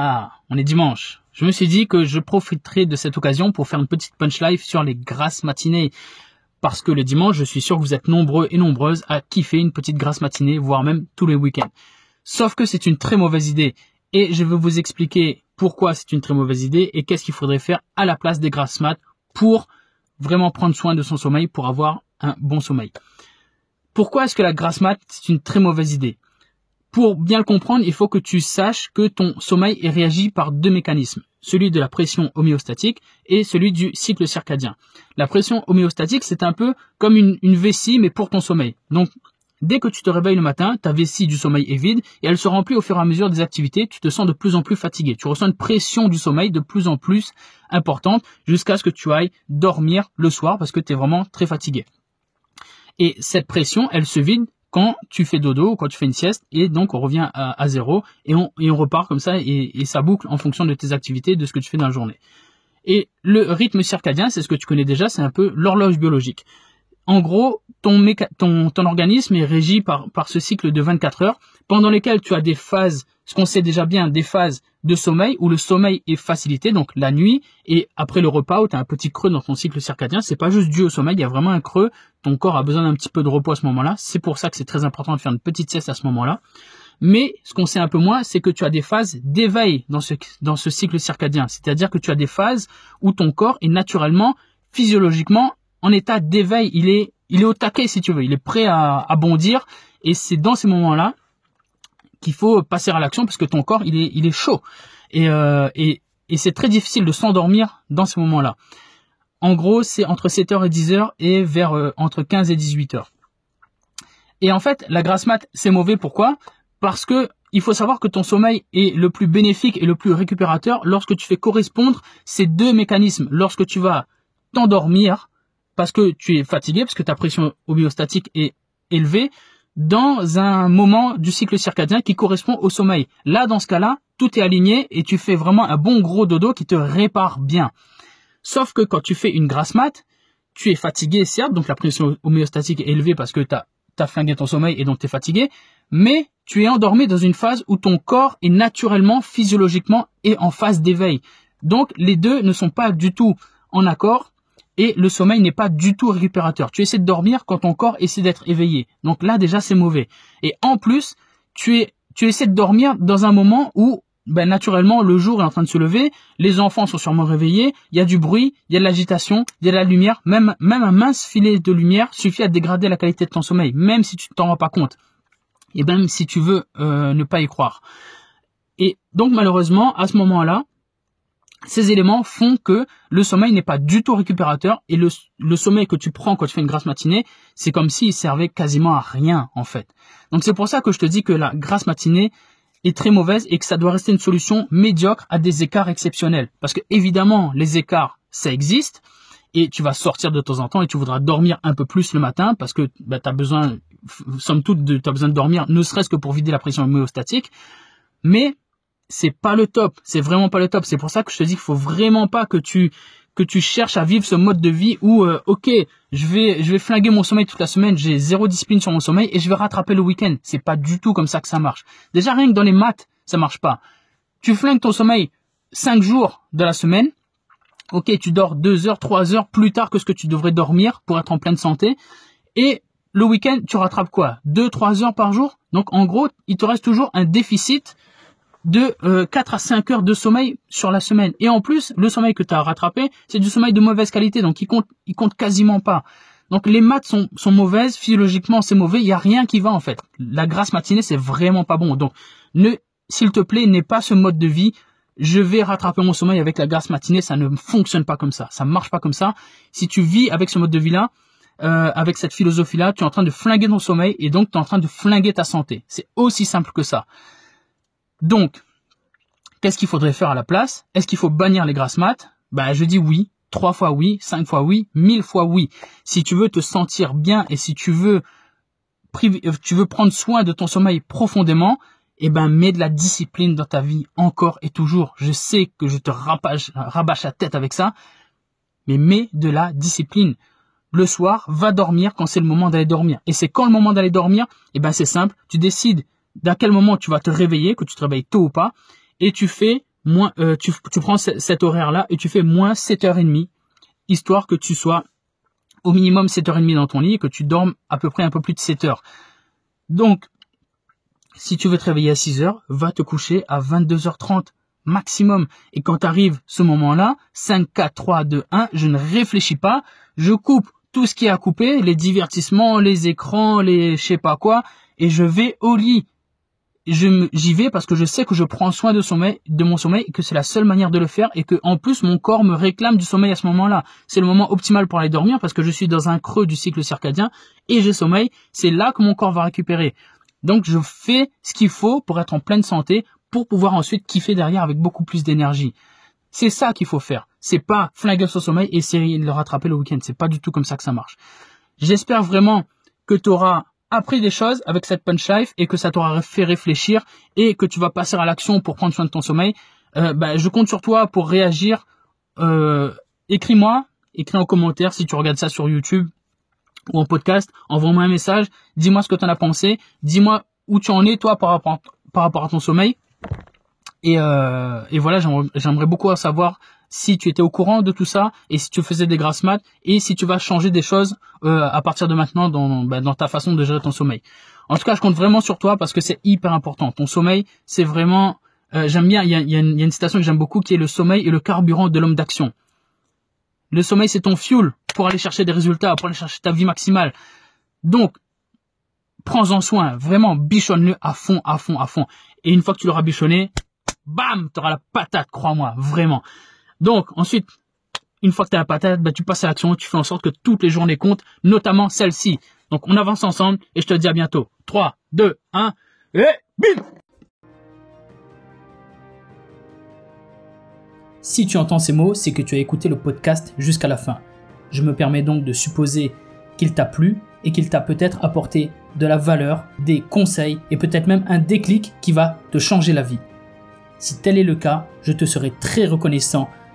Ah, on est dimanche. Je me suis dit que je profiterai de cette occasion pour faire une petite punch live sur les grasses matinées. Parce que le dimanche, je suis sûr que vous êtes nombreux et nombreuses à kiffer une petite grasse matinée, voire même tous les week-ends. Sauf que c'est une très mauvaise idée. Et je vais vous expliquer pourquoi c'est une très mauvaise idée et qu'est-ce qu'il faudrait faire à la place des grasses mat pour vraiment prendre soin de son sommeil pour avoir un bon sommeil. Pourquoi est-ce que la grasse mat c'est une très mauvaise idée? Pour bien le comprendre, il faut que tu saches que ton sommeil est réagi par deux mécanismes, celui de la pression homéostatique et celui du cycle circadien. La pression homéostatique, c'est un peu comme une, une vessie mais pour ton sommeil. Donc Dès que tu te réveilles le matin, ta vessie du sommeil est vide et elle se remplit au fur et à mesure des activités. Tu te sens de plus en plus fatigué. Tu ressens une pression du sommeil de plus en plus importante jusqu'à ce que tu ailles dormir le soir parce que tu es vraiment très fatigué. Et cette pression, elle se vide quand tu fais dodo quand tu fais une sieste et donc on revient à, zéro et on, repart comme ça et, ça boucle en fonction de tes activités, de ce que tu fais dans la journée. Et le rythme circadien, c'est ce que tu connais déjà, c'est un peu l'horloge biologique en gros, ton, organisme est régi par ce cycle de 24 heures pendant lesquelles tu as des phases, ce qu'on sait déjà bien, des phases de sommeil où le sommeil est facilité, donc la nuit, et après le repas où tu as un petit creux dans ton cycle circadien, c'est pas juste dû au sommeil, il y a vraiment un creux, ton corps a besoin d'un petit peu de repos à ce moment-là, c'est pour ça que c'est très important de faire une petite sieste à ce moment-là. Mais ce qu'on sait un peu moins, c'est que tu as des phases d'éveil dans ce, dans ce cycle circadien, c'est-à-dire que tu as des phases où ton corps est naturellement, physiologiquement, en état d'éveil, il est, il est au taquet si tu veux, il est prêt à, à bondir et c'est dans ces moments-là qu'il faut passer à l'action parce que ton corps il est, il est chaud et, euh, c'est très difficile de s'endormir dans ces moments-là. En gros, c'est entre 7h et 10h et vers euh, entre 15 et 18h. Et en fait, la grasse mat, c'est mauvais. Pourquoi? Parce que il faut savoir que ton sommeil est le plus bénéfique et le plus récupérateur lorsque tu fais correspondre ces deux mécanismes. Lorsque tu vas t'endormir, parce que tu es fatigué, parce que ta pression homéostatique est élevée, dans un moment du cycle circadien qui correspond au sommeil. Là, dans ce cas-là, tout est aligné et tu fais vraiment un bon gros dodo qui te répare bien. Sauf que quand tu fais une grasse mat, tu es fatigué, certes, donc la pression homéostatique est élevée parce que tu as, as flingué ton sommeil et donc tu es fatigué, mais tu es endormi dans une phase où ton corps est naturellement, physiologiquement et en phase d'éveil. Donc les deux ne sont pas du tout en accord et le sommeil n'est pas du tout récupérateur. Tu essaies de dormir quand ton corps essaie d'être éveillé. Donc là déjà c'est mauvais. Et en plus, tu es tu essaies de dormir dans un moment où ben, naturellement le jour est en train de se lever, les enfants sont sûrement réveillés, il y a du bruit, il y a de l'agitation, il y a de la lumière, même un mince filet de lumière suffit à dégrader la qualité de ton sommeil, même si tu t'en rends pas compte. Et même si tu veux euh, ne pas y croire. Et donc malheureusement, à ce moment-là, ces éléments font que le sommeil n'est pas du tout récupérateur et le, sommeil que tu prends quand tu fais une grasse matinée, c'est comme s'il servait quasiment à rien en fait. Donc c'est pour ça que je te dis que la grasse matinée est très mauvaise et que ça doit rester une solution médiocre à des écarts exceptionnels. Parce que évidemment, les écarts, ça existe et tu vas sortir de temps en temps et tu voudras dormir un peu plus le matin parce que bah, tu as besoin, somme toute, tu besoin de dormir ne serait-ce que pour vider la pression homéostatique. Mais c'est pas le top, c'est vraiment pas le top. C'est pour ça que je te dis qu'il faut vraiment pas que tu que tu cherches à vivre ce mode de vie où euh, ok, je vais je vais flinguer mon sommeil toute la semaine, j'ai zéro discipline sur mon sommeil et je vais rattraper le week-end. C'est pas du tout comme ça que ça marche. Déjà rien que dans les maths, ça marche pas. Tu flingues ton sommeil 5 jours de la semaine. Ok, tu dors 2 heures, 3 heures plus tard que ce que tu devrais dormir pour être en pleine santé. Et le week-end, tu rattrapes quoi? 2-3 heures par jour? Donc en gros, il te reste toujours un déficit de 4 euh, à 5 heures de sommeil sur la semaine. Et en plus, le sommeil que tu as rattrapé, c'est du sommeil de mauvaise qualité, donc il compte, il compte quasiment pas. Donc les maths sont, sont mauvaises, physiologiquement c'est mauvais, il y a rien qui va en fait. La grasse matinée c'est vraiment pas bon. Donc ne, s'il te plaît, n'aie pas ce mode de vie. Je vais rattraper mon sommeil avec la grasse matinée, ça ne fonctionne pas comme ça, ça marche pas comme ça. Si tu vis avec ce mode de vie là, euh, avec cette philosophie là, tu es en train de flinguer ton sommeil et donc tu es en train de flinguer ta santé. C'est aussi simple que ça. Donc, Qu'est-ce qu'il faudrait faire à la place? Est-ce qu'il faut bannir les grasses mat Bah je dis oui, trois fois oui, cinq fois oui, mille fois oui. Si tu veux te sentir bien et si tu veux euh, tu veux prendre soin de ton sommeil profondément, eh ben mets de la discipline dans ta vie encore et toujours. Je sais que je te rabâche, rabâche la tête avec ça, mais mets de la discipline. Le soir, va dormir quand c'est le moment d'aller dormir. Et c'est quand le moment d'aller dormir? Eh ben c'est simple, tu décides d'à quel moment tu vas te réveiller, que tu te réveilles tôt ou pas, et tu fais moins, euh, tu, prends cet horaire-là et tu fais moins 7h30, histoire que tu sois au minimum 7h30 dans ton lit et que tu dormes à peu près un peu plus de 7 heures. Donc, si tu veux te réveiller à 6 heures, va te coucher à 22h30 maximum. Et quand arrive ce moment-là, 5, 4, 3, 2, 1, je ne réfléchis pas, je coupe tout ce qui est à couper, les divertissements, les écrans, les je sais pas quoi, et je vais au lit j'y vais parce que je sais que je prends soin de sommeil, de mon sommeil, et que c'est la seule manière de le faire, et que en plus mon corps me réclame du sommeil à ce moment-là. C'est le moment optimal pour aller dormir parce que je suis dans un creux du cycle circadien et j'ai sommeil. C'est là que mon corps va récupérer. Donc je fais ce qu'il faut pour être en pleine santé, pour pouvoir ensuite kiffer derrière avec beaucoup plus d'énergie. C'est ça qu'il faut faire. C'est pas flinguer son sommeil et essayer de le rattraper le week-end. C'est pas du tout comme ça que ça marche. J'espère vraiment que tu auras appris des choses avec cette punch life et que ça t'aura fait réfléchir et que tu vas passer à l'action pour prendre soin de ton sommeil, euh, bah, je compte sur toi pour réagir. Euh, écris-moi, écris en commentaire si tu regardes ça sur YouTube ou en podcast, envoie-moi un message, dis-moi ce que tu en as pensé, dis-moi où tu en es toi par rapport, à ton sommeil. Et, euh, et voilà, j'aimerais beaucoup savoir si tu étais au courant de tout ça et si tu faisais des grasses maths et si tu vas changer des choses euh, à partir de maintenant dans, bah, dans ta façon de gérer ton sommeil. En tout cas, je compte vraiment sur toi parce que c'est hyper important. Ton sommeil, c'est vraiment... Euh, j'aime bien, il y a, y a, une citation que j'aime beaucoup qui est le sommeil est le carburant de l'homme d'action. Le sommeil, c'est ton fuel pour aller chercher des résultats, pour aller chercher ta vie maximale. Donc, prends-en soin, vraiment, bichonne-le à fond, à fond, à fond. Et une fois que tu l'auras bichonné, bam, tu auras la patate, crois-moi, vraiment. Donc, ensuite, une fois que tu as la patate, bah, tu passes à l'action, tu fais en sorte que toutes les journées comptent, notamment celle-ci. Donc, on avance ensemble et je te dis à bientôt. 3, 2, 1, et bim Si tu entends ces mots, c'est que tu as écouté le podcast jusqu'à la fin. Je me permets donc de supposer qu'il t'a plu et qu'il t'a peut-être apporté de la valeur, des conseils et peut-être même un déclic qui va te changer la vie. Si tel est le cas, je te serai très reconnaissant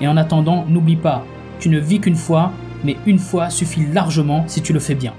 et en attendant, n'oublie pas, tu ne vis qu'une fois, mais une fois suffit largement si tu le fais bien.